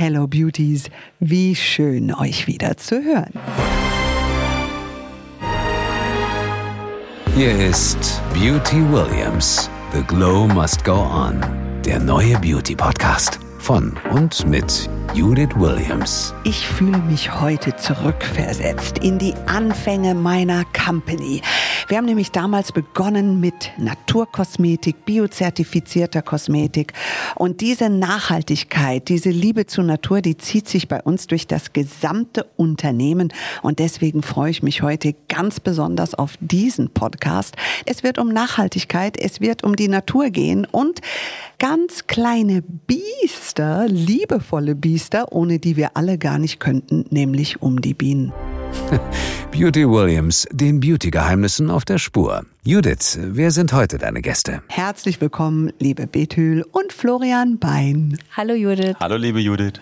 Hello Beauties, wie schön euch wieder zu hören. Hier ist Beauty Williams. The Glow Must Go On. Der neue Beauty Podcast von und mit Judith Williams. Ich fühle mich heute zurückversetzt in die Anfänge meiner Company. Wir haben nämlich damals begonnen mit Naturkosmetik, biozertifizierter Kosmetik. Und diese Nachhaltigkeit, diese Liebe zur Natur, die zieht sich bei uns durch das gesamte Unternehmen. Und deswegen freue ich mich heute ganz besonders auf diesen Podcast. Es wird um Nachhaltigkeit, es wird um die Natur gehen und ganz kleine Biester, liebevolle Biester, ohne die wir alle gar nicht könnten, nämlich um die Bienen. Beauty Williams, den Beauty-Geheimnissen auf der Spur. Judith, wer sind heute deine Gäste? Herzlich willkommen, liebe Bethül und Florian Bein. Hallo Judith. Hallo liebe Judith.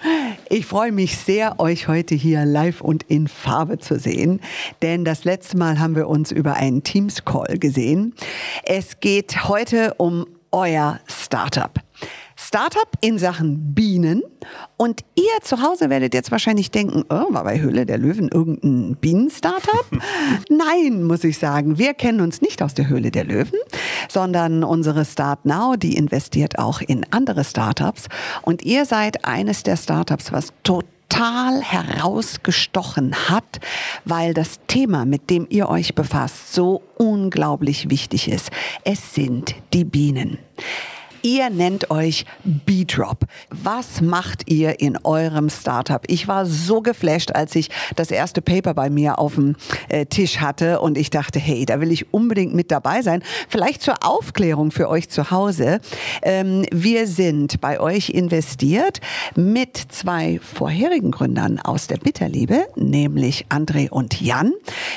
Ich freue mich sehr, euch heute hier live und in Farbe zu sehen, denn das letzte Mal haben wir uns über einen Teams-Call gesehen. Es geht heute um euer Startup. Startup in Sachen Bienen. Und ihr zu Hause werdet jetzt wahrscheinlich denken, oh, war bei Höhle der Löwen irgendein Bienen-Startup? Nein, muss ich sagen. Wir kennen uns nicht aus der Höhle der Löwen, sondern unsere Start Now, die investiert auch in andere Startups. Und ihr seid eines der Startups, was total herausgestochen hat, weil das Thema, mit dem ihr euch befasst, so unglaublich wichtig ist. Es sind die Bienen. Ihr nennt euch B-Drop. Was macht ihr in eurem Startup? Ich war so geflasht, als ich das erste Paper bei mir auf dem äh, Tisch hatte und ich dachte, hey, da will ich unbedingt mit dabei sein. Vielleicht zur Aufklärung für euch zu Hause. Ähm, wir sind bei euch investiert mit zwei vorherigen Gründern aus der Bitterliebe, nämlich André und Jan,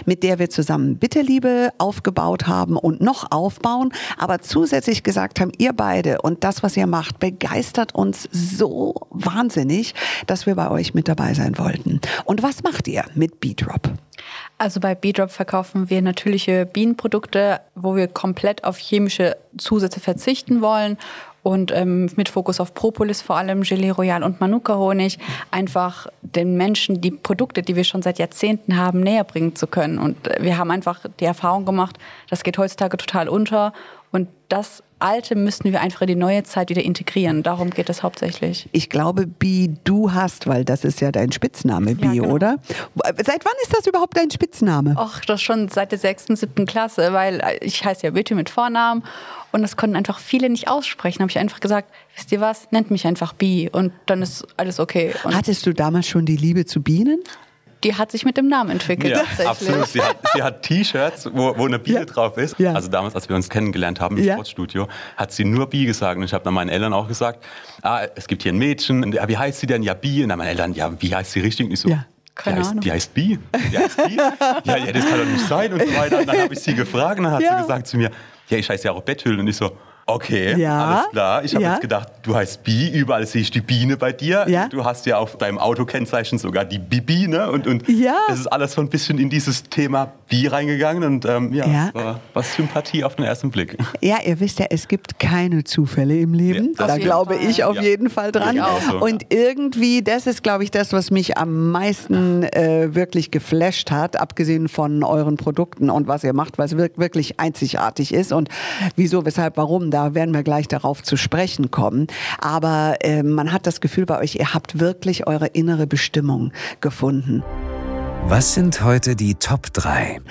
mit der wir zusammen Bitterliebe aufgebaut haben und noch aufbauen, aber zusätzlich gesagt haben, ihr beide und das, was ihr macht, begeistert uns so wahnsinnig, dass wir bei euch mit dabei sein wollten. Und was macht ihr mit B-Drop? Also bei B-Drop verkaufen wir natürliche Bienenprodukte, wo wir komplett auf chemische Zusätze verzichten wollen und ähm, mit Fokus auf Propolis vor allem, Gelee Royal und Manuka-Honig, einfach den Menschen die Produkte, die wir schon seit Jahrzehnten haben, näher bringen zu können. Und wir haben einfach die Erfahrung gemacht, das geht heutzutage total unter und das Alte müssen wir einfach in die neue Zeit wieder integrieren. Darum geht es hauptsächlich. Ich glaube, Bi, du hast, weil das ist ja dein Spitzname, Bi, ja, genau. oder? Seit wann ist das überhaupt dein Spitzname? Ach, das schon seit der sechsten, siebten Klasse, weil ich heiße ja Bitte mit Vornamen und das konnten einfach viele nicht aussprechen. Habe ich einfach gesagt, wisst ihr was, nennt mich einfach Bi und dann ist alles okay. Und Hattest du damals schon die Liebe zu Bienen? Die hat sich mit dem Namen entwickelt. Ja, absolut. Sie hat, hat T-Shirts, wo, wo eine Biene ja. drauf ist. Ja. Also damals, als wir uns kennengelernt haben im ja. Sportstudio, hat sie nur Bi gesagt. Und ich habe dann meinen Eltern auch gesagt, ah, es gibt hier ein Mädchen. Und, ja, wie heißt sie denn? Ja, Bi. Und dann meine Eltern, ja, wie heißt sie richtig? Und ich so, ja. Keine die heißt, Ahnung. Die heißt Bi. Die heißt Bi. ja, ja, das kann doch nicht sein und so weiter. Und dann habe ich sie gefragt und dann hat sie gesagt zu mir, ja, ich heiße ja auch Bethül. Und ich so, Okay, ja, alles klar. Ich habe ja. jetzt gedacht, du heißt Bi, überall sehe ich die Biene bei dir. Ja. Du hast ja auf deinem Autokennzeichen sogar die Bibi, ne? Und, und ja. es ist alles so ein bisschen in dieses Thema Bi reingegangen und ähm, ja, ja. war, war Sympathie auf den ersten Blick. Ja, ihr wisst ja, es gibt keine Zufälle im Leben. da glaube Fall. ich auf jeden Fall dran. So, und irgendwie, das ist, glaube ich, das, was mich am meisten äh, wirklich geflasht hat, abgesehen von euren Produkten und was ihr macht, weil es wirklich einzigartig ist und wieso, weshalb, warum. Da da werden wir gleich darauf zu sprechen kommen. Aber äh, man hat das Gefühl bei euch, ihr habt wirklich eure innere Bestimmung gefunden. Was sind heute die Top 3?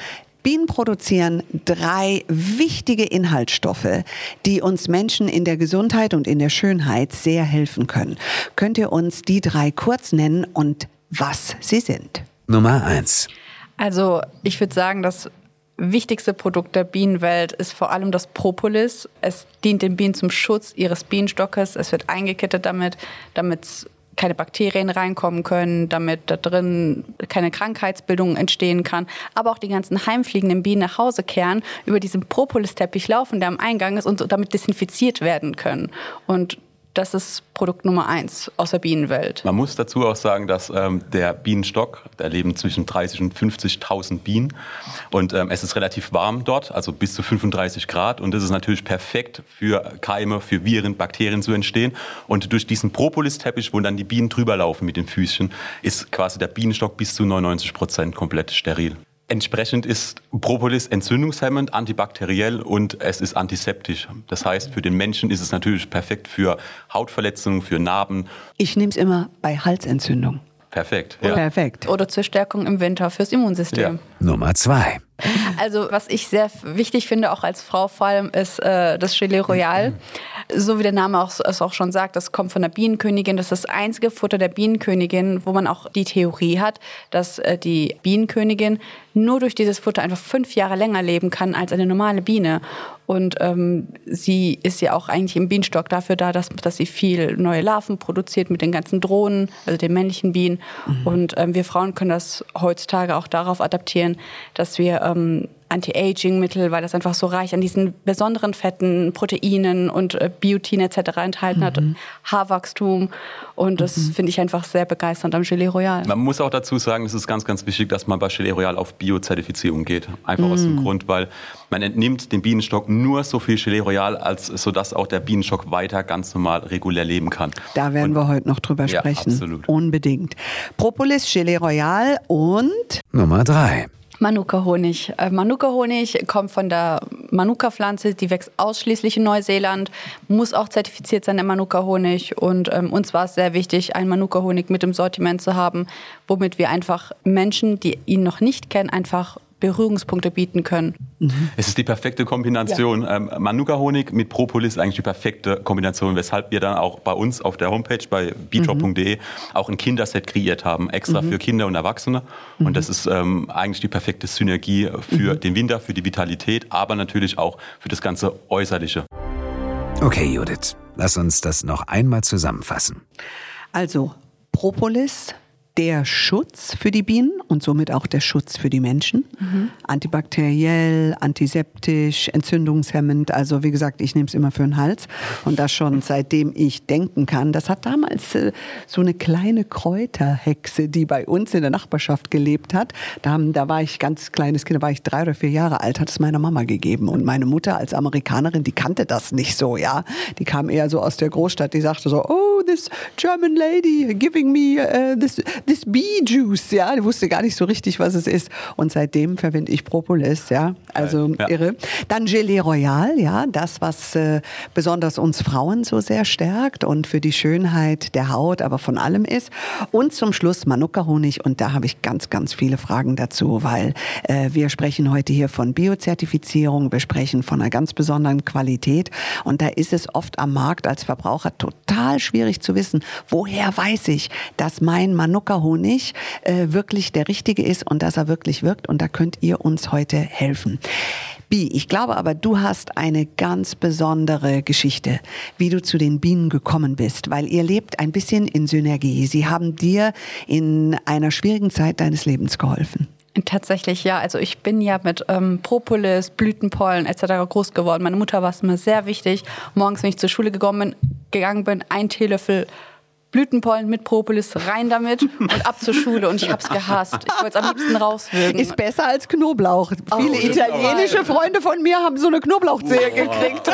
Bienen produzieren drei wichtige Inhaltsstoffe, die uns Menschen in der Gesundheit und in der Schönheit sehr helfen können. Könnt ihr uns die drei kurz nennen und was sie sind? Nummer eins. Also ich würde sagen, dass wichtigste Produkt der Bienenwelt ist vor allem das Propolis. Es dient den Bienen zum Schutz ihres Bienenstockes. Es wird eingekettet damit, damit keine Bakterien reinkommen können, damit da drin keine Krankheitsbildung entstehen kann, aber auch die ganzen heimfliegenden Bienen nach Hause kehren, über diesen Propolis-Teppich laufen, der am Eingang ist und damit desinfiziert werden können. Und das ist Produkt Nummer eins aus der Bienenwelt. Man muss dazu auch sagen, dass ähm, der Bienenstock, da leben zwischen 30 und 50.000 Bienen und ähm, es ist relativ warm dort, also bis zu 35 Grad und das ist natürlich perfekt für Keime, für Viren, Bakterien zu entstehen und durch diesen Propolis-Teppich, wo dann die Bienen drüber laufen mit den Füßchen, ist quasi der Bienenstock bis zu 99 Prozent komplett steril. Entsprechend ist Propolis entzündungshemmend, antibakteriell und es ist antiseptisch. Das heißt, für den Menschen ist es natürlich perfekt für Hautverletzungen, für Narben. Ich nehme es immer bei Halsentzündung. Perfekt. Ja. Perfekt. Oder zur Stärkung im Winter fürs Immunsystem. Ja. Nummer zwei. Also was ich sehr wichtig finde, auch als Frau vor allem, ist äh, das Gelee Royal. So wie der Name auch, es auch schon sagt, das kommt von der Bienenkönigin. Das ist das einzige Futter der Bienenkönigin, wo man auch die Theorie hat, dass äh, die Bienenkönigin nur durch dieses Futter einfach fünf Jahre länger leben kann als eine normale Biene. Und ähm, sie ist ja auch eigentlich im Bienenstock dafür da, dass, dass sie viel neue Larven produziert mit den ganzen Drohnen, also den männlichen Bienen. Mhm. Und ähm, wir Frauen können das heutzutage auch darauf adaptieren, dass wir ähm, Anti-Aging-Mittel, weil das einfach so reich an diesen besonderen Fetten, Proteinen und äh, Biotin etc. enthalten mhm. hat, Haarwachstum. Und das mhm. finde ich einfach sehr begeisternd am Gelee Royal. Man muss auch dazu sagen, es ist ganz, ganz wichtig, dass man bei Gelee Royal auf Biozertifizierung geht. Einfach mhm. aus dem mhm. Grund, weil man entnimmt dem Bienenstock nur so viel Gelee Royal, als sodass auch der Bienenstock weiter ganz normal regulär leben kann. Da werden und, wir heute noch drüber sprechen. Ja, absolut. Unbedingt. Propolis, Gelee Royal und Nummer drei. Manuka-Honig. Äh, Manuka-Honig kommt von der Manuka-Pflanze, die wächst ausschließlich in Neuseeland, muss auch zertifiziert sein, der Manuka-Honig. Und ähm, uns war es sehr wichtig, einen Manuka-Honig mit im Sortiment zu haben, womit wir einfach Menschen, die ihn noch nicht kennen, einfach Berührungspunkte bieten können. Es ist die perfekte Kombination. Ja. Ähm, Manuka-Honig mit Propolis ist eigentlich die perfekte Kombination, weshalb wir dann auch bei uns auf der Homepage bei beatrop.de mhm. auch ein Kinderset kreiert haben, extra mhm. für Kinder und Erwachsene. Und mhm. das ist ähm, eigentlich die perfekte Synergie für mhm. den Winter, für die Vitalität, aber natürlich auch für das ganze Äußerliche. Okay, Judith, lass uns das noch einmal zusammenfassen. Also, Propolis der Schutz für die Bienen und somit auch der Schutz für die Menschen. Mhm. Antibakteriell, antiseptisch, entzündungshemmend. Also wie gesagt, ich nehme es immer für den Hals. Und das schon seitdem ich denken kann. Das hat damals äh, so eine kleine Kräuterhexe, die bei uns in der Nachbarschaft gelebt hat. Da, haben, da war ich ganz kleines Kind, da war ich drei oder vier Jahre alt, hat es meiner Mama gegeben. Und meine Mutter als Amerikanerin, die kannte das nicht so, ja. Die kam eher so aus der Großstadt, die sagte so, oh, this German lady giving me uh, this this Bee Juice, ja, ich wusste gar nicht so richtig, was es ist. Und seitdem verwende ich Propolis, ja, also ja. irre. Dann Gelee Royal, ja, das, was äh, besonders uns Frauen so sehr stärkt und für die Schönheit der Haut, aber von allem ist. Und zum Schluss Manuka-Honig und da habe ich ganz, ganz viele Fragen dazu, weil äh, wir sprechen heute hier von Biozertifizierung, wir sprechen von einer ganz besonderen Qualität und da ist es oft am Markt als Verbraucher total schwierig zu wissen, woher weiß ich, dass mein Manuka Honig äh, wirklich der richtige ist und dass er wirklich wirkt. Und da könnt ihr uns heute helfen. Bi, ich glaube aber, du hast eine ganz besondere Geschichte, wie du zu den Bienen gekommen bist, weil ihr lebt ein bisschen in Synergie. Sie haben dir in einer schwierigen Zeit deines Lebens geholfen. Tatsächlich ja. Also ich bin ja mit ähm, Propolis, Blütenpollen etc. groß geworden. Meine Mutter war es mir sehr wichtig. Morgens, wenn ich zur Schule gegangen bin, gegangen bin ein Teelöffel Blütenpollen mit Propolis, rein damit und ab zur Schule. Und ich habe es gehasst. Ich wollte es am liebsten rauswürgen. Ist besser als Knoblauch. Auf Viele italienische Freunde von mir haben so eine Knoblauchzehe gekriegt.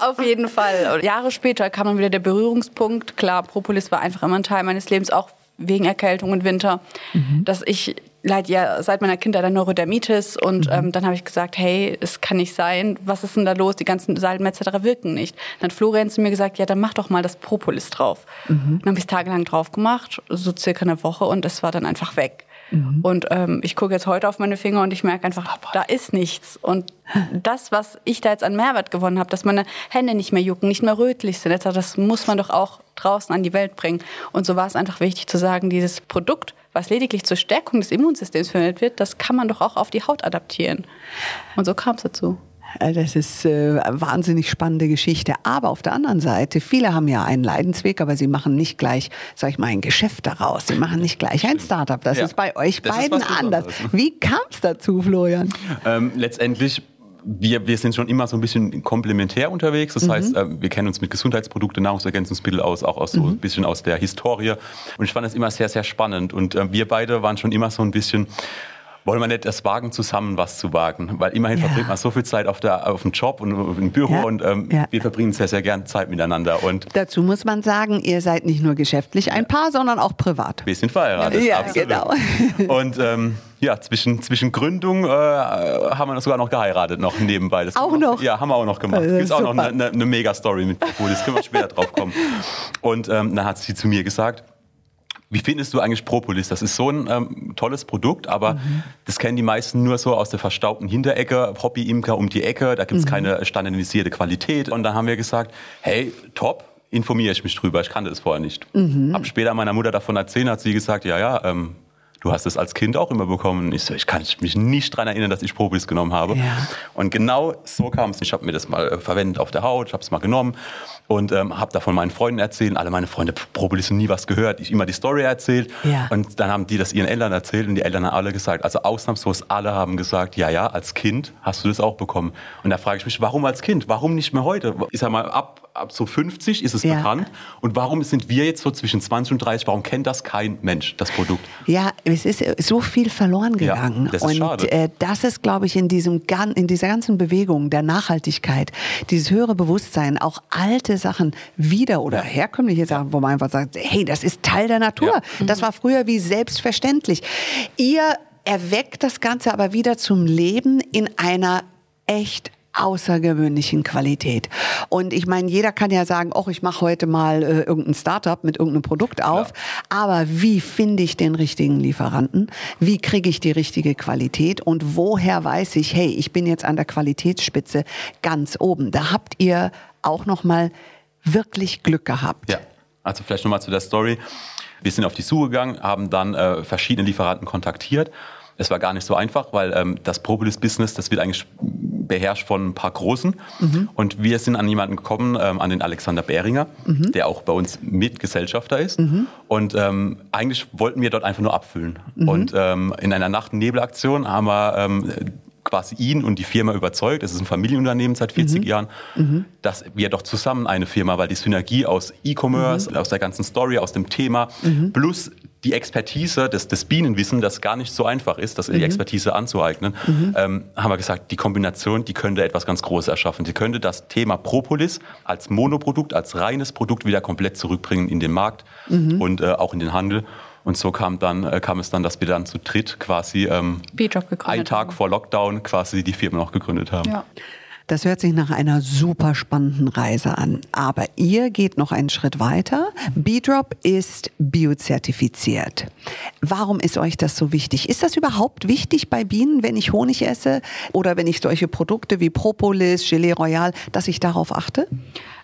Auf jeden Fall. Und Jahre später kam dann wieder der Berührungspunkt. Klar, Propolis war einfach immer ein Teil meines Lebens, auch wegen Erkältung und Winter, mhm. dass ich leide ja seit meiner Kindheit an Neurodermitis und mhm. ähm, dann habe ich gesagt, hey, es kann nicht sein, was ist denn da los? Die ganzen Salben etc. wirken nicht. Dann hat Florian zu mir gesagt, ja, dann mach doch mal das Propolis drauf. Mhm. Dann habe ich es tagelang drauf gemacht, so circa eine Woche und es war dann einfach weg. Mhm. Und ähm, ich gucke jetzt heute auf meine Finger und ich merke einfach, da ist nichts. Und das, was ich da jetzt an Mehrwert gewonnen habe, dass meine Hände nicht mehr jucken, nicht mehr rötlich sind, das muss man doch auch draußen an die Welt bringen. Und so war es einfach wichtig zu sagen, dieses Produkt, was lediglich zur Stärkung des Immunsystems verwendet wird, das kann man doch auch auf die Haut adaptieren. Und so kam es dazu. Äh, das ist äh, eine wahnsinnig spannende Geschichte. Aber auf der anderen Seite, viele haben ja einen Leidensweg, aber sie machen nicht gleich, sag ich mal, ein Geschäft daraus. Sie machen nicht gleich ein Startup. Das ja. ist bei euch das beiden anders. Wie kam es dazu, Florian? Ähm, letztendlich wir, wir sind schon immer so ein bisschen komplementär unterwegs. Das mhm. heißt, äh, wir kennen uns mit Gesundheitsprodukten, Nahrungsergänzungsmittel aus, auch aus so mhm. ein bisschen aus der Historie. Und ich fand das immer sehr, sehr spannend. Und äh, wir beide waren schon immer so ein bisschen wollen wir nicht das wagen, zusammen was zu wagen? Weil immerhin ja. verbringt man so viel Zeit auf, der, auf dem Job und im Büro ja. und ähm, ja. wir verbringen sehr, sehr gern Zeit miteinander. Und Dazu muss man sagen, ihr seid nicht nur geschäftlich ein Paar, sondern auch privat. Wir sind verheiratet. Ja, absolut. genau. Und ähm, ja, zwischen, zwischen Gründung äh, haben wir sogar noch geheiratet, noch nebenbei. Das auch noch? ja, haben wir auch noch gemacht. Es gibt auch noch eine, eine, eine Mega-Story mit Das können wir später drauf kommen. Und ähm, dann hat sie zu mir gesagt, wie findest du eigentlich Propolis? Das ist so ein ähm, tolles Produkt, aber mhm. das kennen die meisten nur so aus der verstaubten Hinterecke, Hobby-Imker um die Ecke, da gibt es mhm. keine standardisierte Qualität. Und dann haben wir gesagt, hey, top, informiere ich mich drüber, ich kannte es vorher nicht. Mhm. Hab später meiner Mutter davon erzählt, hat sie gesagt, ja, ja, ähm, du hast es als Kind auch immer bekommen. Ich so, ich kann mich nicht daran erinnern, dass ich Propolis genommen habe. Ja. Und genau so kam es. Ich habe mir das mal äh, verwendet auf der Haut, ich habe es mal genommen und ähm, habe davon meinen Freunden erzählt. Alle meine Freunde, Propolis, nie was gehört. Ich immer die Story erzählt. Ja. Und dann haben die das ihren Eltern erzählt und die Eltern haben alle gesagt, also ausnahmslos alle haben gesagt, ja, ja, als Kind hast du das auch bekommen. Und da frage ich mich, warum als Kind? Warum nicht mehr heute? Ich sag mal, ab, ab so 50 ist es ja. bekannt. Und warum sind wir jetzt so zwischen 20 und 30? Warum kennt das kein Mensch, das Produkt? Ja, es ist so viel verloren gegangen. Ja, das ist und schade. Äh, das ist, glaube ich, in, diesem, in dieser ganzen Bewegung der Nachhaltigkeit, dieses höhere Bewusstsein, auch alte Sachen wieder oder herkömmliche Sachen, wo man einfach sagt, hey, das ist Teil der Natur. Ja. Das war früher wie selbstverständlich. Ihr erweckt das Ganze aber wieder zum Leben in einer echt außergewöhnlichen Qualität. Und ich meine, jeder kann ja sagen, oh, ich mache heute mal äh, irgendein Startup mit irgendeinem Produkt auf. Ja. Aber wie finde ich den richtigen Lieferanten? Wie kriege ich die richtige Qualität? Und woher weiß ich, hey, ich bin jetzt an der Qualitätsspitze ganz oben? Da habt ihr auch noch mal wirklich Glück gehabt. Ja, also vielleicht nochmal zu der Story. Wir sind auf die Suche gegangen, haben dann äh, verschiedene Lieferanten kontaktiert. Es war gar nicht so einfach, weil ähm, das Propolis-Business, das wird eigentlich beherrscht von ein paar Großen. Mhm. Und wir sind an jemanden gekommen, ähm, an den Alexander Behringer, mhm. der auch bei uns Mitgesellschafter ist. Mhm. Und ähm, eigentlich wollten wir dort einfach nur abfüllen. Mhm. Und ähm, in einer Nacht-Nebel-Aktion haben wir quasi ihn und die Firma überzeugt, es ist ein Familienunternehmen seit 40 mhm. Jahren, mhm. dass wir doch zusammen eine Firma, weil die Synergie aus E-Commerce, mhm. aus der ganzen Story, aus dem Thema, mhm. plus die Expertise des, des Bienenwissen, das gar nicht so einfach ist, das die mhm. Expertise anzueignen, mhm. ähm, haben wir gesagt, die Kombination, die könnte etwas ganz Großes erschaffen. Die könnte das Thema Propolis als Monoprodukt, als reines Produkt wieder komplett zurückbringen in den Markt und äh, auch in den Handel. Und so kam, dann, äh, kam es dann, dass wir dann zu dritt quasi ähm, einen Tag haben. vor Lockdown quasi die Firma noch gegründet haben. Ja. Das hört sich nach einer super spannenden Reise an. Aber ihr geht noch einen Schritt weiter. B-Drop ist biozertifiziert. Warum ist euch das so wichtig? Ist das überhaupt wichtig bei Bienen, wenn ich Honig esse oder wenn ich solche Produkte wie Propolis, Gelee Royal, dass ich darauf achte?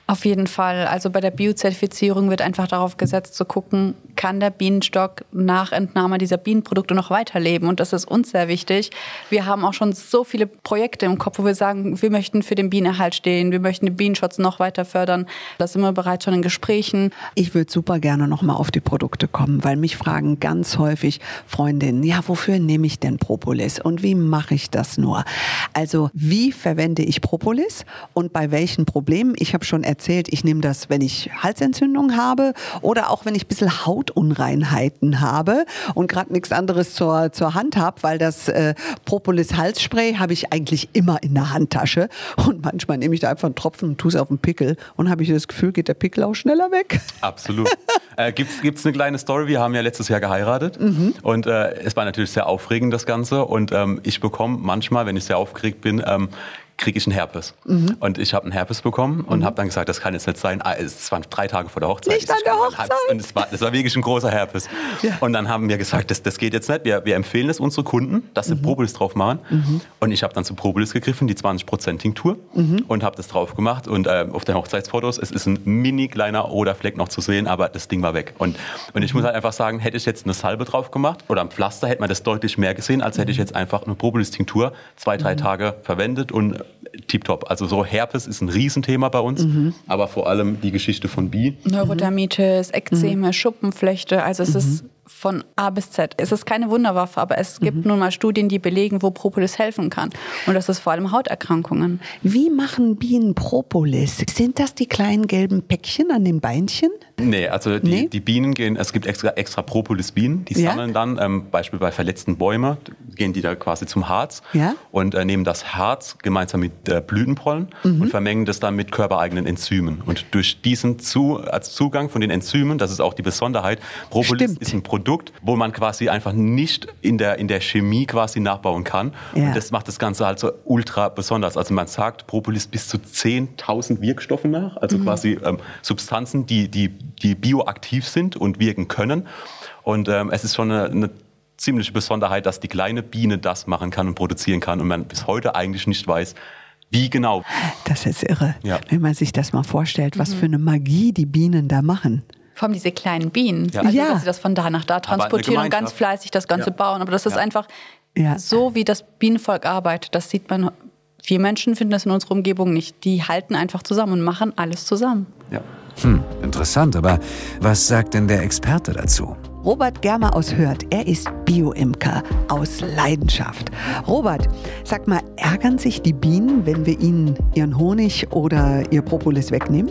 Auf jeden Fall. Also bei der Biozertifizierung wird einfach darauf gesetzt zu gucken, kann der Bienenstock nach Entnahme dieser Bienenprodukte noch weiterleben. Und das ist uns sehr wichtig. Wir haben auch schon so viele Projekte im Kopf, wo wir sagen, wir möchten für den Bienenerhalt stehen, wir möchten den Bienenschutz noch weiter fördern. Da sind wir bereits schon in Gesprächen. Ich würde super gerne nochmal auf die Produkte kommen, weil mich fragen ganz häufig Freundinnen, ja, wofür nehme ich denn Propolis und wie mache ich das nur? Also wie verwende ich Propolis und bei welchen Problemen? Ich habe schon erzählt, ich nehme das, wenn ich Halsentzündung habe oder auch wenn ich ein bisschen Hautunreinheiten habe und gerade nichts anderes zur, zur Hand habe, weil das äh, Propolis Halsspray habe ich eigentlich immer in der Handtasche und manchmal nehme ich da einfach einen Tropfen und tue es auf den Pickel und habe ich das Gefühl, geht der Pickel auch schneller weg. Absolut. äh, Gibt es eine kleine Story? Wir haben ja letztes Jahr geheiratet mhm. und äh, es war natürlich sehr aufregend das Ganze und ähm, ich bekomme manchmal, wenn ich sehr aufgeregt bin, ähm, kriege ich einen Herpes. Mhm. Und ich habe einen Herpes bekommen und mhm. habe dann gesagt, das kann jetzt nicht sein. Ah, es waren drei Tage vor der Hochzeit. Nicht an der Hochzeit. Und es war, das war wirklich ein großer Herpes. Ja. Und dann haben wir gesagt, das, das geht jetzt nicht. Wir, wir empfehlen es unsere Kunden, dass sie mhm. Propolis drauf machen. Mhm. Und ich habe dann zu Propolis gegriffen, die 20% Tinktur mhm. und habe das drauf gemacht. Und äh, auf den Hochzeitsfotos, es ist ein mini kleiner Oderfleck noch zu sehen, aber das Ding war weg. Und, und ich muss halt einfach sagen, hätte ich jetzt eine Salbe drauf gemacht oder ein Pflaster, hätte man das deutlich mehr gesehen, als hätte ich jetzt einfach eine Propolis-Tinktur zwei, drei Tage verwendet und tiptop. Also so Herpes ist ein Riesenthema bei uns, mhm. aber vor allem die Geschichte von Bi. Neurodermitis, Ekzeme, mhm. Schuppenflechte, also es mhm. ist von A bis Z. Es ist keine Wunderwaffe, aber es gibt mhm. nun mal Studien, die belegen, wo Propolis helfen kann. Und das ist vor allem Hauterkrankungen. Wie machen Bienen Propolis? Sind das die kleinen gelben Päckchen an den Beinchen? Nee, also die, nee? die Bienen gehen, es gibt extra, extra Propolis-Bienen, die ja? sammeln dann, ähm, Beispiel bei verletzten Bäumen, gehen die da quasi zum Harz ja? und äh, nehmen das Harz gemeinsam mit äh, Blütenpollen mhm. und vermengen das dann mit körpereigenen Enzymen. Und durch diesen zu, als Zugang von den Enzymen, das ist auch die Besonderheit, Propolis Stimmt. ist ein Produkt, wo man quasi einfach nicht in der, in der Chemie quasi nachbauen kann. Ja. Und das macht das Ganze halt so ultra besonders. Also man sagt Propolis bis zu 10.000 Wirkstoffen nach, also mhm. quasi ähm, Substanzen, die, die die bioaktiv sind und wirken können. Und ähm, es ist schon eine, eine ziemliche Besonderheit, dass die kleine Biene das machen kann und produzieren kann und man bis heute eigentlich nicht weiß, wie genau. Das ist irre, ja. wenn man sich das mal vorstellt, was mhm. für eine Magie die Bienen da machen. Vor allem diese kleinen Bienen. Ja. Also, ja. dass sie das von da nach da transportieren und ganz fleißig das Ganze ja. bauen. Aber das ist ja. einfach so, wie das Bienenvolk arbeitet. Das sieht man, wir Menschen finden das in unserer Umgebung nicht. Die halten einfach zusammen und machen alles zusammen. Ja. Hm, interessant, aber was sagt denn der Experte dazu? Robert Germer aus Hürth. Er ist Bioimker aus Leidenschaft. Robert, sag mal, ärgern sich die Bienen, wenn wir ihnen ihren Honig oder ihr Propolis wegnehmen?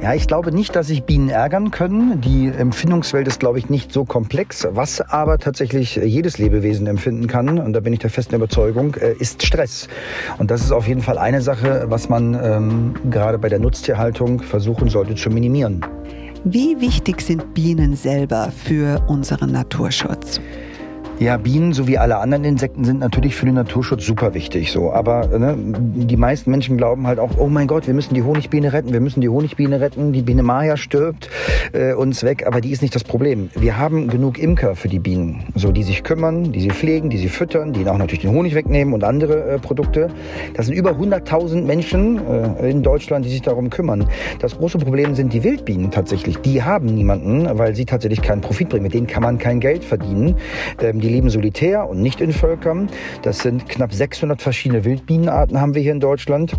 Ja, ich glaube nicht, dass sich Bienen ärgern können. Die Empfindungswelt ist, glaube ich, nicht so komplex. Was aber tatsächlich jedes Lebewesen empfinden kann, und da bin ich der festen Überzeugung, äh, ist Stress. Und das ist auf jeden Fall eine Sache, was man ähm, gerade bei der Nutztierhaltung versuchen sollte zu minimieren. Wie wichtig sind Bienen selber für unseren Naturschutz? Ja, Bienen sowie alle anderen Insekten sind natürlich für den Naturschutz super wichtig. So, aber ne, die meisten Menschen glauben halt auch, oh mein Gott, wir müssen die Honigbiene retten, wir müssen die Honigbiene retten, die Biene Maya stirbt äh, uns weg. Aber die ist nicht das Problem. Wir haben genug Imker für die Bienen, so die sich kümmern, die sie pflegen, die sie füttern, die ihnen auch natürlich den Honig wegnehmen und andere äh, Produkte. Das sind über 100.000 Menschen äh, in Deutschland, die sich darum kümmern. Das große Problem sind die Wildbienen tatsächlich. Die haben niemanden, weil sie tatsächlich keinen Profit bringen. Mit denen kann man kein Geld verdienen. Ähm, die leben solitär und nicht in Völkern. Das sind knapp 600 verschiedene Wildbienenarten haben wir hier in Deutschland.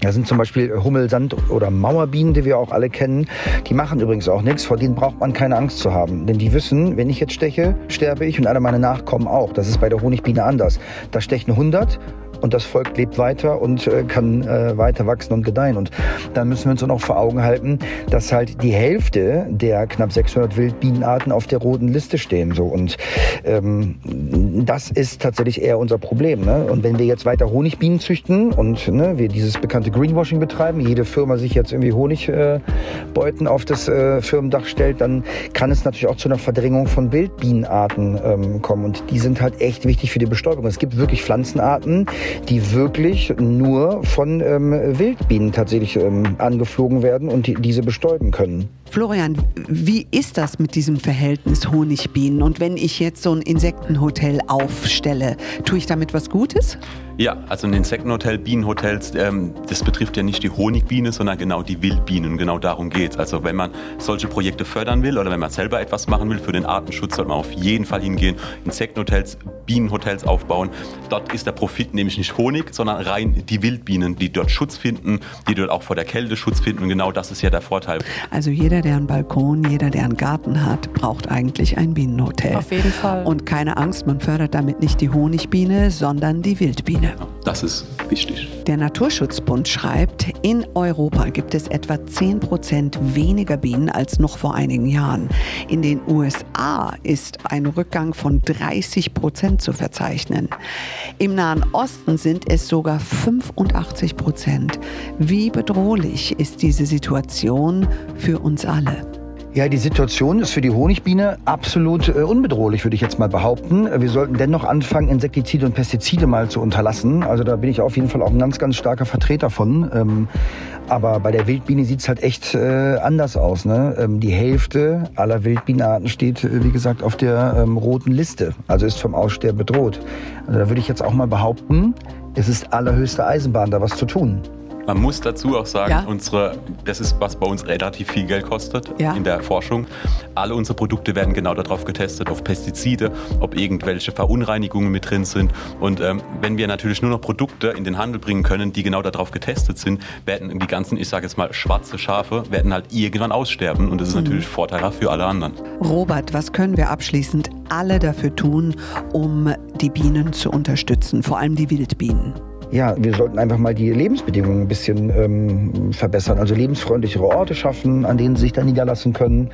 Das sind zum Beispiel Hummel, Sand oder Mauerbienen, die wir auch alle kennen. Die machen übrigens auch nichts, vor denen braucht man keine Angst zu haben. Denn die wissen, wenn ich jetzt steche, sterbe ich und alle meine Nachkommen auch. Das ist bei der Honigbiene anders. Da stechen 100 und das Volk lebt weiter und äh, kann äh, weiter wachsen und gedeihen. Und dann müssen wir uns auch noch vor Augen halten, dass halt die Hälfte der knapp 600 Wildbienenarten auf der roten Liste stehen. So. Und ähm, das ist tatsächlich eher unser Problem. Ne? Und wenn wir jetzt weiter Honigbienen züchten und ne, wir dieses bekannte Greenwashing betreiben, jede Firma sich jetzt irgendwie Honigbeuten äh, auf das äh, Firmendach stellt, dann kann es natürlich auch zu einer Verdrängung von Wildbienenarten ähm, kommen. Und die sind halt echt wichtig für die Bestäubung. Es gibt wirklich Pflanzenarten, die wirklich nur von ähm, Wildbienen tatsächlich ähm, angeflogen werden und die, diese bestäuben können. Florian, wie ist das mit diesem Verhältnis Honigbienen? Und wenn ich jetzt so ein Insektenhotel aufstelle, tue ich damit was Gutes? Ja, also ein Insektenhotel, Bienenhotels, ähm, das betrifft ja nicht die Honigbiene, sondern genau die Wildbienen. Genau darum geht es. Also wenn man solche Projekte fördern will oder wenn man selber etwas machen will für den Artenschutz, sollte man auf jeden Fall hingehen. Insektenhotels, Bienenhotels aufbauen. Dort ist der Profit nämlich nicht Honig, sondern rein die Wildbienen, die dort Schutz finden, die dort auch vor der Kälte Schutz finden. Und genau das ist ja der Vorteil. Also jeder, der einen Balkon, jeder, der einen Garten hat, braucht eigentlich ein Bienenhotel. Auf jeden Fall. Und keine Angst, man fördert damit nicht die Honigbiene, sondern die Wildbiene. Biene. Das ist wichtig. Der Naturschutzbund schreibt, in Europa gibt es etwa 10 Prozent weniger Bienen als noch vor einigen Jahren. In den USA ist ein Rückgang von 30 Prozent zu verzeichnen. Im Nahen Osten sind es sogar 85 Prozent. Wie bedrohlich ist diese Situation für uns alle? Ja, die Situation ist für die Honigbiene absolut äh, unbedrohlich, würde ich jetzt mal behaupten. Wir sollten dennoch anfangen, Insektizide und Pestizide mal zu unterlassen. Also da bin ich auf jeden Fall auch ein ganz, ganz starker Vertreter von. Ähm, aber bei der Wildbiene sieht's halt echt äh, anders aus. Ne? Ähm, die Hälfte aller Wildbienenarten steht, äh, wie gesagt, auf der ähm, roten Liste. Also ist vom Aussterben bedroht. Also da würde ich jetzt auch mal behaupten, es ist allerhöchste Eisenbahn, da was zu tun. Man muss dazu auch sagen, ja. unsere, das ist, was bei uns relativ viel Geld kostet ja. in der Forschung. Alle unsere Produkte werden genau darauf getestet, auf Pestizide, ob irgendwelche Verunreinigungen mit drin sind. Und ähm, wenn wir natürlich nur noch Produkte in den Handel bringen können, die genau darauf getestet sind, werden die ganzen, ich sage jetzt mal, schwarze Schafe, werden halt irgendwann aussterben. Und das ist mhm. natürlich vorteilhaft für alle anderen. Robert, was können wir abschließend alle dafür tun, um die Bienen zu unterstützen, vor allem die Wildbienen? Ja, wir sollten einfach mal die Lebensbedingungen ein bisschen ähm, verbessern. Also lebensfreundlichere Orte schaffen, an denen sie sich dann niederlassen können.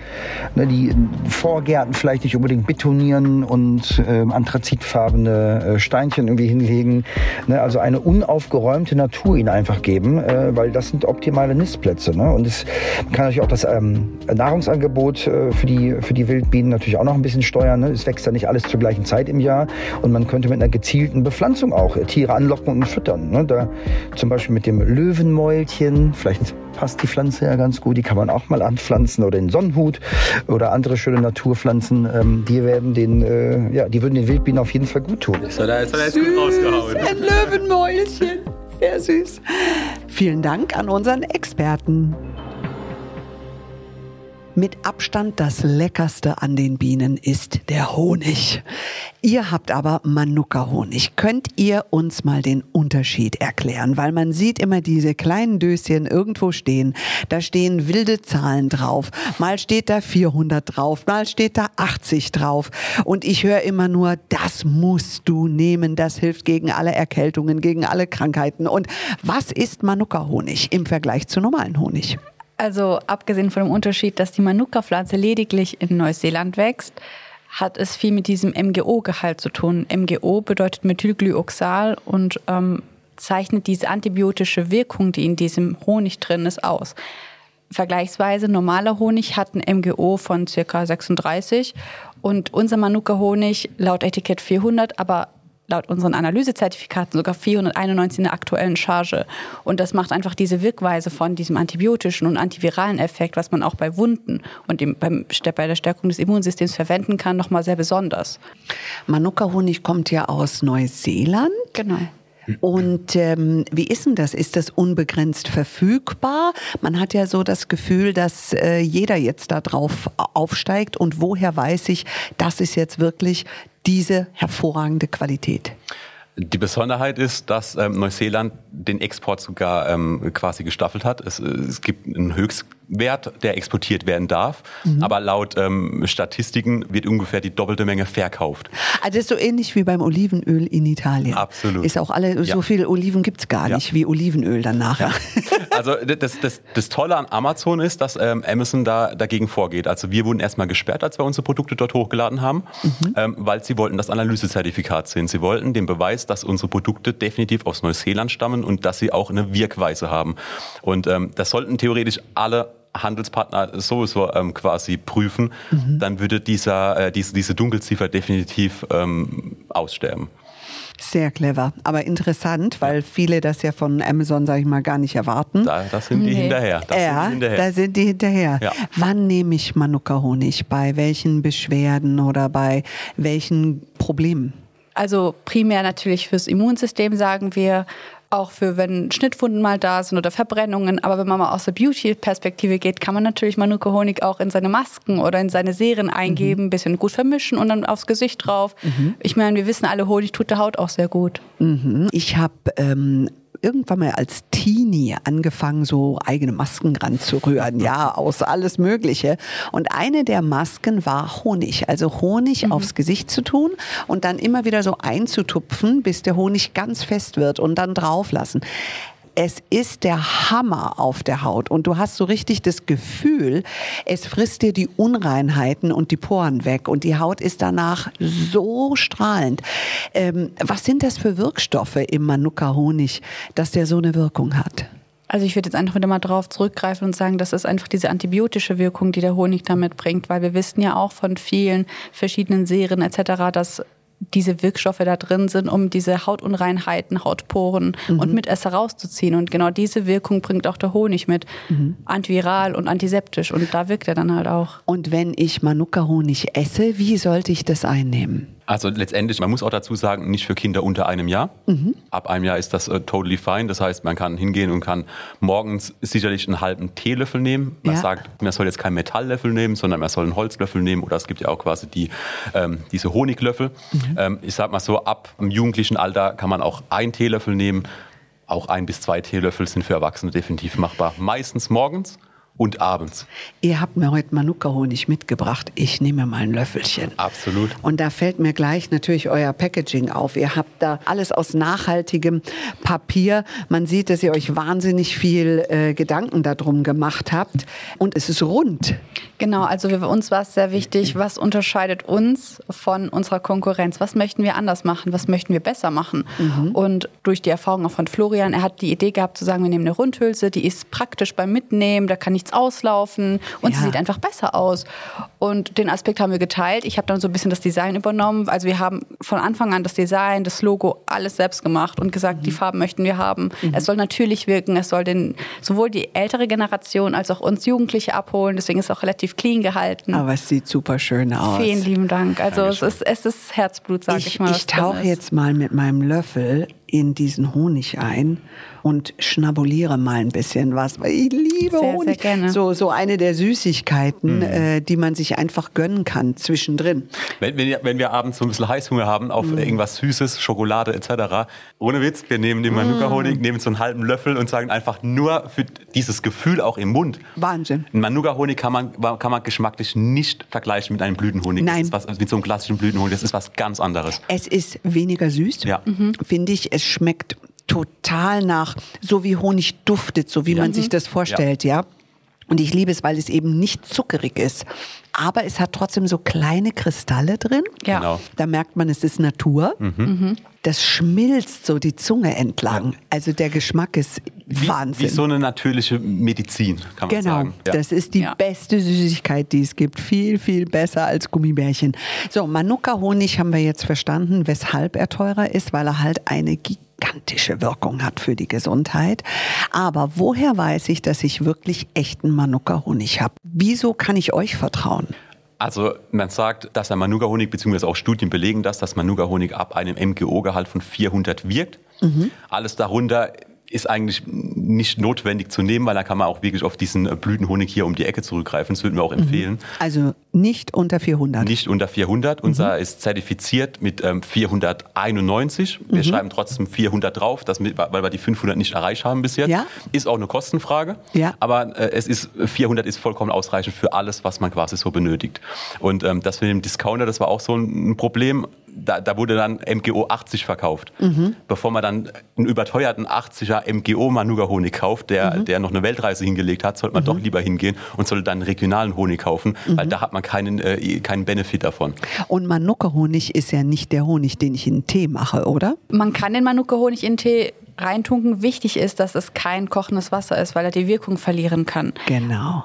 Ne, die Vorgärten vielleicht nicht unbedingt betonieren und ähm, anthrazitfarbene äh, Steinchen irgendwie hinlegen. Ne, also eine unaufgeräumte Natur ihnen einfach geben, äh, weil das sind optimale Nistplätze. Ne? Und es kann natürlich auch das ähm, Nahrungsangebot äh, für, die, für die Wildbienen natürlich auch noch ein bisschen steuern. Ne? Es wächst ja nicht alles zur gleichen Zeit im Jahr. Und man könnte mit einer gezielten Bepflanzung auch Tiere anlocken und füttern füttern. Ne? Da zum Beispiel mit dem Löwenmäulchen, vielleicht passt die Pflanze ja ganz gut, die kann man auch mal anpflanzen oder den Sonnenhut oder andere schöne Naturpflanzen. Ähm, die werden den, äh, ja, die würden den Wildbienen auf jeden Fall gut tun. Das hat er, jetzt gut rausgehauen. Ein Löwenmäulchen. Sehr süß. Vielen Dank an unseren Experten. Mit Abstand das Leckerste an den Bienen ist der Honig. Ihr habt aber Manuka-Honig. Könnt ihr uns mal den Unterschied erklären? Weil man sieht immer diese kleinen Döschen irgendwo stehen. Da stehen wilde Zahlen drauf. Mal steht da 400 drauf, mal steht da 80 drauf. Und ich höre immer nur, das musst du nehmen. Das hilft gegen alle Erkältungen, gegen alle Krankheiten. Und was ist Manuka-Honig im Vergleich zu normalen Honig? Also abgesehen von dem Unterschied, dass die Manuka-Pflanze lediglich in Neuseeland wächst, hat es viel mit diesem MGO-Gehalt zu tun. MGO bedeutet Methylglyoxal und ähm, zeichnet diese antibiotische Wirkung, die in diesem Honig drin ist, aus. Vergleichsweise normaler Honig hat ein MGO von ca. 36 und unser Manuka-Honig laut Etikett 400, aber laut unseren Analysezertifikaten sogar 491 in der aktuellen Charge. Und das macht einfach diese Wirkweise von diesem antibiotischen und antiviralen Effekt, was man auch bei Wunden und dem, beim, bei der Stärkung des Immunsystems verwenden kann, nochmal sehr besonders. Manuka-Honig kommt ja aus Neuseeland. Genau. Und ähm, wie ist denn das? Ist das unbegrenzt verfügbar? Man hat ja so das Gefühl, dass äh, jeder jetzt da drauf aufsteigt. Und woher weiß ich, das ist jetzt wirklich diese hervorragende Qualität? Die Besonderheit ist, dass ähm, Neuseeland den Export sogar ähm, quasi gestaffelt hat. Es, es gibt einen Höchstwert, der exportiert werden darf, mhm. aber laut ähm, Statistiken wird ungefähr die doppelte Menge verkauft. Also das ist so ähnlich wie beim Olivenöl in Italien. Absolut. Ist auch alle, ja. so viele Oliven gibt es gar nicht ja. wie Olivenöl dann nachher. Ja. Also das, das, das Tolle an Amazon ist, dass ähm, Amazon da dagegen vorgeht. Also wir wurden erstmal gesperrt, als wir unsere Produkte dort hochgeladen haben, mhm. ähm, weil sie wollten das Analysezertifikat sehen. Sie wollten den Beweis, dass unsere Produkte definitiv aus Neuseeland stammen und dass sie auch eine Wirkweise haben. Und ähm, das sollten theoretisch alle Handelspartner sowieso ähm, quasi prüfen, mhm. dann würde dieser, äh, diese, diese Dunkelziffer definitiv ähm, aussterben. Sehr clever, aber interessant, weil viele das ja von Amazon, sage ich mal, gar nicht erwarten. Da, das sind die nee. hinterher. Das ja, sind hinterher. da sind die hinterher. Ja. Wann nehme ich Manuka-Honig? Bei welchen Beschwerden oder bei welchen Problemen? Also primär natürlich fürs Immunsystem sagen wir, auch für wenn Schnittwunden mal da sind oder Verbrennungen. Aber wenn man mal aus der Beauty-Perspektive geht, kann man natürlich Manuka-Honig auch in seine Masken oder in seine Serien eingeben, ein mhm. bisschen gut vermischen und dann aufs Gesicht drauf. Mhm. Ich meine, wir wissen alle, Honig tut der Haut auch sehr gut. Mhm. Ich habe ähm, irgendwann mal als Teenie angefangen, so eigene Masken ranzurühren, ja, aus alles Mögliche. Und eine der Masken war Honig, also Honig mhm. aufs Gesicht zu tun und dann immer wieder so einzutupfen, bis der Honig ganz fest wird und dann drauflassen es ist der Hammer auf der Haut und du hast so richtig das Gefühl, es frisst dir die Unreinheiten und die Poren weg und die Haut ist danach so strahlend. Ähm, was sind das für Wirkstoffe im Manuka-Honig, dass der so eine Wirkung hat? Also ich würde jetzt einfach wieder mal drauf zurückgreifen und sagen, das ist einfach diese antibiotische Wirkung, die der Honig damit bringt, weil wir wissen ja auch von vielen verschiedenen Serien etc., dass diese Wirkstoffe da drin sind, um diese Hautunreinheiten, Hautporen mhm. und Mitesser rauszuziehen. Und genau diese Wirkung bringt auch der Honig mit. Mhm. Antiviral und antiseptisch. Und da wirkt er dann halt auch. Und wenn ich Manuka-Honig esse, wie sollte ich das einnehmen? Also letztendlich, man muss auch dazu sagen, nicht für Kinder unter einem Jahr. Mhm. Ab einem Jahr ist das uh, totally fine. Das heißt, man kann hingehen und kann morgens sicherlich einen halben Teelöffel nehmen. Man ja. sagt, man soll jetzt keinen Metalllöffel nehmen, sondern man soll einen Holzlöffel nehmen. Oder es gibt ja auch quasi die, ähm, diese Honiglöffel. Mhm. Ähm, ich sag mal so, ab dem jugendlichen Alter kann man auch einen Teelöffel nehmen. Auch ein bis zwei Teelöffel sind für Erwachsene definitiv machbar. Meistens morgens und abends. Ihr habt mir heute Manuka-Honig mitgebracht. Ich nehme mal ein Löffelchen. Absolut. Und da fällt mir gleich natürlich euer Packaging auf. Ihr habt da alles aus nachhaltigem Papier. Man sieht, dass ihr euch wahnsinnig viel äh, Gedanken darum gemacht habt. Und es ist rund. Genau, also für uns war es sehr wichtig, was unterscheidet uns von unserer Konkurrenz? Was möchten wir anders machen? Was möchten wir besser machen? Mhm. Und durch die Erfahrung auch von Florian, er hat die Idee gehabt zu sagen, wir nehmen eine Rundhülse, die ist praktisch beim Mitnehmen, da kann nichts nichts auslaufen und ja. sie sieht einfach besser aus. Und den Aspekt haben wir geteilt. Ich habe dann so ein bisschen das Design übernommen. Also wir haben von Anfang an das Design, das Logo, alles selbst gemacht und gesagt, mhm. die Farben möchten wir haben. Mhm. Es soll natürlich wirken, es soll den, sowohl die ältere Generation als auch uns Jugendliche abholen. Deswegen ist es auch relativ clean gehalten. Aber es sieht super schön aus. Vielen lieben Dank. Also es ist, es ist Herzblut, sage ich, ich, mal. Ich tauche jetzt mal mit meinem Löffel in diesen Honig ein und schnabuliere mal ein bisschen was, weil ich liebe sehr, Honig. Sehr gerne. So, so eine der Süßigkeiten, mhm. äh, die man sich einfach gönnen kann zwischendrin. Wenn, wenn, wenn wir abends so ein bisschen Heißhunger haben auf mhm. irgendwas Süßes, Schokolade etc., ohne Witz, wir nehmen den Manuka-Honig, mhm. nehmen so einen halben Löffel und sagen einfach nur für dieses Gefühl auch im Mund. Wahnsinn. Ein Manuka-Honig kann man, kann man geschmacklich nicht vergleichen mit einem Blütenhonig. Nein. Das ist was, mit so einem klassischen Blütenhonig, das ist was ganz anderes. Es ist weniger süß, ja. mhm. finde ich. Es schmeckt total nach, so wie Honig duftet, so wie ja. man sich das vorstellt, ja. ja. Und ich liebe es, weil es eben nicht zuckerig ist. Aber es hat trotzdem so kleine Kristalle drin. Ja. Genau. Da merkt man, es ist Natur. Mhm. mhm. Das schmilzt so die Zunge entlang. Also der Geschmack ist wie, Wahnsinn. Wie so eine natürliche Medizin, kann man genau. sagen. Genau, das ist die ja. beste Süßigkeit, die es gibt. Viel, viel besser als Gummibärchen. So, Manuka-Honig haben wir jetzt verstanden, weshalb er teurer ist, weil er halt eine gigantische gigantische Wirkung hat für die Gesundheit. Aber woher weiß ich, dass ich wirklich echten Manuka-Honig habe? Wieso kann ich euch vertrauen? Also man sagt, dass der Manuka-Honig, beziehungsweise auch Studien belegen das, dass Manuka-Honig ab einem MGO-Gehalt von 400 wirkt. Mhm. Alles darunter ist eigentlich nicht notwendig zu nehmen, weil da kann man auch wirklich auf diesen äh, Blütenhonig hier um die Ecke zurückgreifen. Das würden wir auch mhm. empfehlen. Also nicht unter 400? Nicht unter 400. Mhm. Unser ist zertifiziert mit ähm, 491. Wir mhm. schreiben trotzdem 400 drauf, dass, weil wir die 500 nicht erreicht haben bis jetzt. Ja? Ist auch eine Kostenfrage. Ja. Aber äh, es ist, 400 ist vollkommen ausreichend für alles, was man quasi so benötigt. Und ähm, das mit dem Discounter, das war auch so ein Problem da, da, wurde dann MGO 80 verkauft. Mhm. Bevor man dann einen überteuerten 80er MGO Manuga Honig kauft, der, mhm. der noch eine Weltreise hingelegt hat, sollte man mhm. doch lieber hingehen und sollte dann einen regionalen Honig kaufen, weil mhm. da hat man keinen, äh, keinen Benefit davon. Und Manuka Honig ist ja nicht der Honig, den ich in Tee mache, oder? Man kann den Manuka Honig in Tee reintunken. Wichtig ist, dass es kein kochendes Wasser ist, weil er die Wirkung verlieren kann. Genau.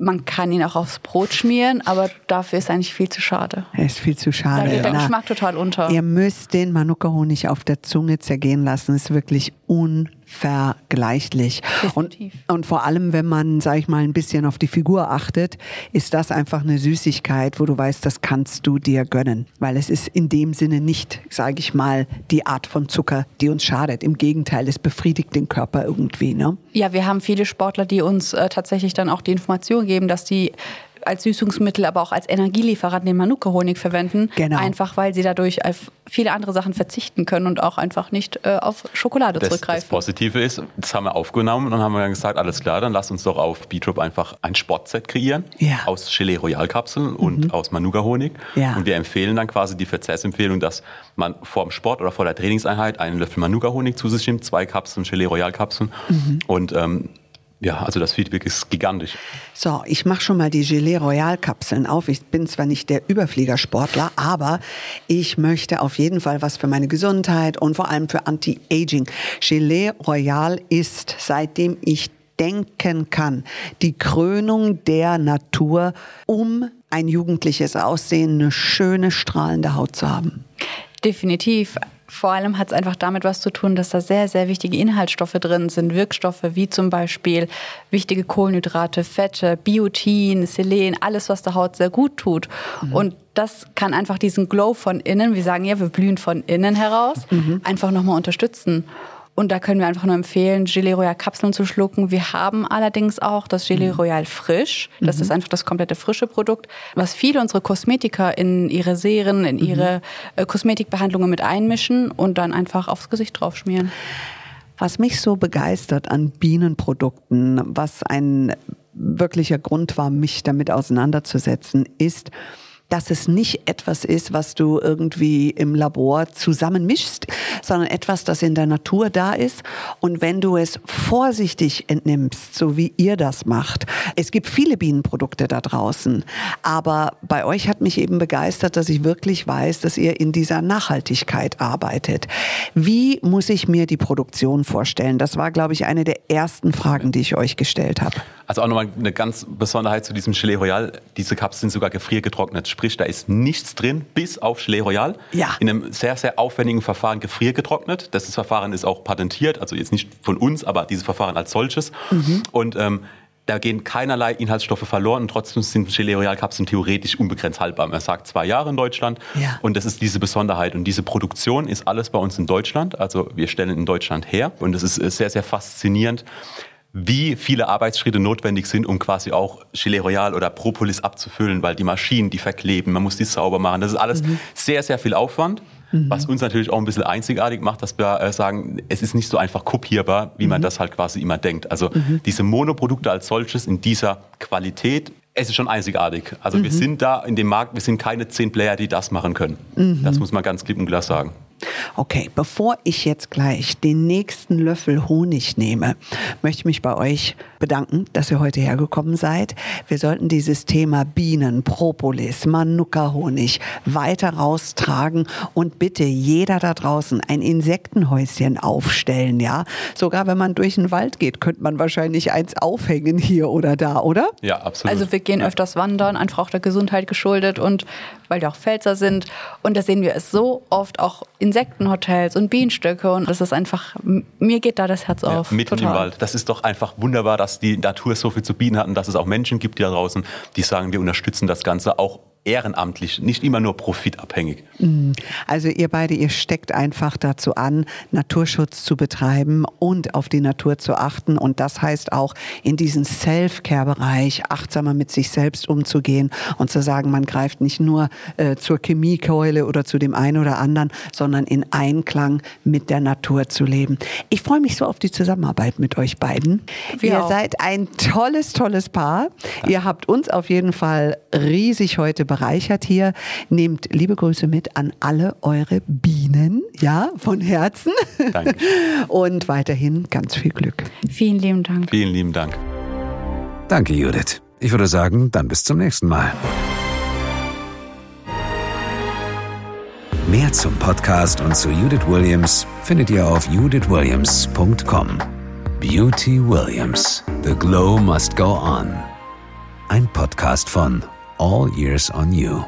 Man kann ihn auch aufs Brot schmieren, aber dafür ist eigentlich viel zu schade. Er ist viel zu schade. Da geht der Geschmack total unter. Ihr müsst den Manuka-Honig auf der Zunge zergehen lassen. Ist wirklich un vergleichlich. Und, und vor allem, wenn man, sag ich mal, ein bisschen auf die Figur achtet, ist das einfach eine Süßigkeit, wo du weißt, das kannst du dir gönnen. Weil es ist in dem Sinne nicht, sage ich mal, die Art von Zucker, die uns schadet. Im Gegenteil, es befriedigt den Körper irgendwie. Ne? Ja, wir haben viele Sportler, die uns äh, tatsächlich dann auch die Information geben, dass die als Süßungsmittel, aber auch als Energielieferant den Manuka-Honig verwenden. Genau. Einfach weil sie dadurch auf viele andere Sachen verzichten können und auch einfach nicht äh, auf Schokolade das, zurückgreifen. Das Positive ist, das haben wir aufgenommen und dann haben wir dann gesagt, alles klar, dann lass uns doch auf B-Drop einfach ein Sportset kreieren ja. aus Gelee Royal Kapseln mhm. und aus Manuka-Honig. Ja. Und wir empfehlen dann quasi die Verzehrsempfehlung, dass man vor dem Sport oder vor der Trainingseinheit einen Löffel Manuka-Honig zu sich nimmt, zwei Kapseln Gelee Royal Kapseln mhm. und ähm, ja, also das Feedback ist gigantisch. So, ich mache schon mal die Gelee Royal Kapseln auf. Ich bin zwar nicht der Überfliegersportler, aber ich möchte auf jeden Fall was für meine Gesundheit und vor allem für Anti-Aging. Gelee Royal ist, seitdem ich denken kann, die Krönung der Natur, um ein jugendliches Aussehen, eine schöne strahlende Haut zu haben. Definitiv Vor allem hat es einfach damit was zu tun, dass da sehr, sehr wichtige Inhaltsstoffe drin sind. Wirkstoffe wie zum Beispiel wichtige Kohlenhydrate, Fette, Biotin, Selen, alles, was der Haut sehr gut tut. Mhm. Und das kann einfach diesen Glow von innen, wir sagen ja, wir blühen von innen heraus, mhm. einfach nochmal unterstützen. Und da können wir einfach nur empfehlen, Gelee Royal Kapseln zu schlucken. Wir haben allerdings auch das Gelee mhm. Royal frisch. Das mhm. ist einfach das komplette frische Produkt, was viele unserer Kosmetiker in ihre Serien, in ihre mhm. Kosmetikbehandlungen mit einmischen und dann einfach aufs Gesicht draufschmieren. Was mich so begeistert an Bienenprodukten, was ein wirklicher Grund war, mich damit auseinanderzusetzen, ist, dass es nicht etwas ist, was du irgendwie im Labor zusammenmischst, sondern etwas, das in der Natur da ist. Und wenn du es vorsichtig entnimmst, so wie ihr das macht, es gibt viele Bienenprodukte da draußen, aber bei euch hat mich eben begeistert, dass ich wirklich weiß, dass ihr in dieser Nachhaltigkeit arbeitet. Wie muss ich mir die Produktion vorstellen? Das war, glaube ich, eine der ersten Fragen, die ich euch gestellt habe. Also auch nochmal eine ganz Besonderheit zu diesem Gelee Royal. Diese Cups sind sogar gefriergetrocknet. Sprich, da ist nichts drin, bis auf Gelee Royal. Ja. In einem sehr, sehr aufwendigen Verfahren gefriergetrocknet. Das Verfahren ist auch patentiert, also jetzt nicht von uns, aber dieses Verfahren als solches. Mhm. Und ähm, da gehen keinerlei Inhaltsstoffe verloren und trotzdem sind Gelee Royal Kapseln theoretisch unbegrenzt haltbar. Man sagt zwei Jahre in Deutschland ja. und das ist diese Besonderheit. Und diese Produktion ist alles bei uns in Deutschland. Also wir stellen in Deutschland her und es ist sehr, sehr faszinierend, wie viele Arbeitsschritte notwendig sind, um quasi auch Gelee Royal oder Propolis abzufüllen, weil die Maschinen, die verkleben, man muss die sauber machen. Das ist alles mhm. sehr, sehr viel Aufwand. Mhm. Was uns natürlich auch ein bisschen einzigartig macht, dass wir äh, sagen, es ist nicht so einfach kopierbar, wie mhm. man das halt quasi immer denkt. Also mhm. diese Monoprodukte als solches in dieser Qualität, es ist schon einzigartig. Also wir mhm. sind da in dem Markt, wir sind keine zehn Player, die das machen können. Mhm. Das muss man ganz klipp und klar sagen. Okay, bevor ich jetzt gleich den nächsten Löffel Honig nehme, möchte ich mich bei euch bedanken, dass ihr heute hergekommen seid. Wir sollten dieses Thema Bienen, Propolis, Manuka-Honig weiter raustragen und bitte jeder da draußen ein Insektenhäuschen aufstellen, ja? Sogar wenn man durch den Wald geht, könnte man wahrscheinlich eins aufhängen hier oder da, oder? Ja, absolut. Also wir gehen öfters wandern, einfach auch der Gesundheit geschuldet und weil wir auch Pfälzer sind und da sehen wir es so oft auch Insektenhotels und Bienenstöcke und das ist einfach, mir geht da das Herz auf. Ja, mitten Total. im Wald. Das ist doch einfach wunderbar, dass die Natur so viel zu bieten hat und dass es auch Menschen gibt hier draußen, die sagen, wir unterstützen das Ganze auch ehrenamtlich, nicht immer nur profitabhängig. Mm. Also ihr beide, ihr steckt einfach dazu an, Naturschutz zu betreiben und auf die Natur zu achten. Und das heißt auch, in diesen Self-Care-Bereich achtsamer mit sich selbst umzugehen und zu sagen, man greift nicht nur äh, zur Chemiekeule oder zu dem einen oder anderen, sondern in Einklang mit der Natur zu leben. Ich freue mich so auf die Zusammenarbeit mit euch beiden. Wir ihr auch. seid ein tolles, tolles Paar. Ihr habt uns auf jeden Fall riesig heute bereichert hier. Nehmt liebe Grüße mit an alle eure Bienen, ja, von Herzen. Danke. Und weiterhin ganz viel Glück. Vielen lieben Dank. Vielen lieben Dank. Danke, Judith. Ich würde sagen, dann bis zum nächsten Mal. Mehr zum Podcast und zu Judith Williams findet ihr auf judithwilliams.com. Beauty Williams. The Glow Must Go On. Ein Podcast von all years on you.